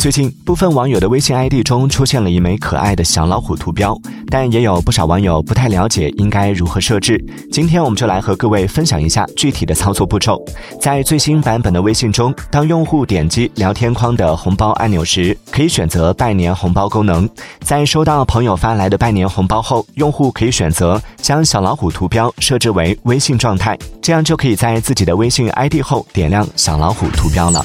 最近部分网友的微信 id 中出现了一枚可爱的小老虎图标但也有不少网友不太了解应该如何设置今天我们就来和各位分享一下具体的操作步骤。在最新版本的微信中当用户点击聊天框的红包按钮时可以选择拜年红包功能。在收到朋友发来的拜年红包后用户可以选择将小老虎图标设置为微信状态这样就可以在自己的微信 id 后点亮小老虎图标了。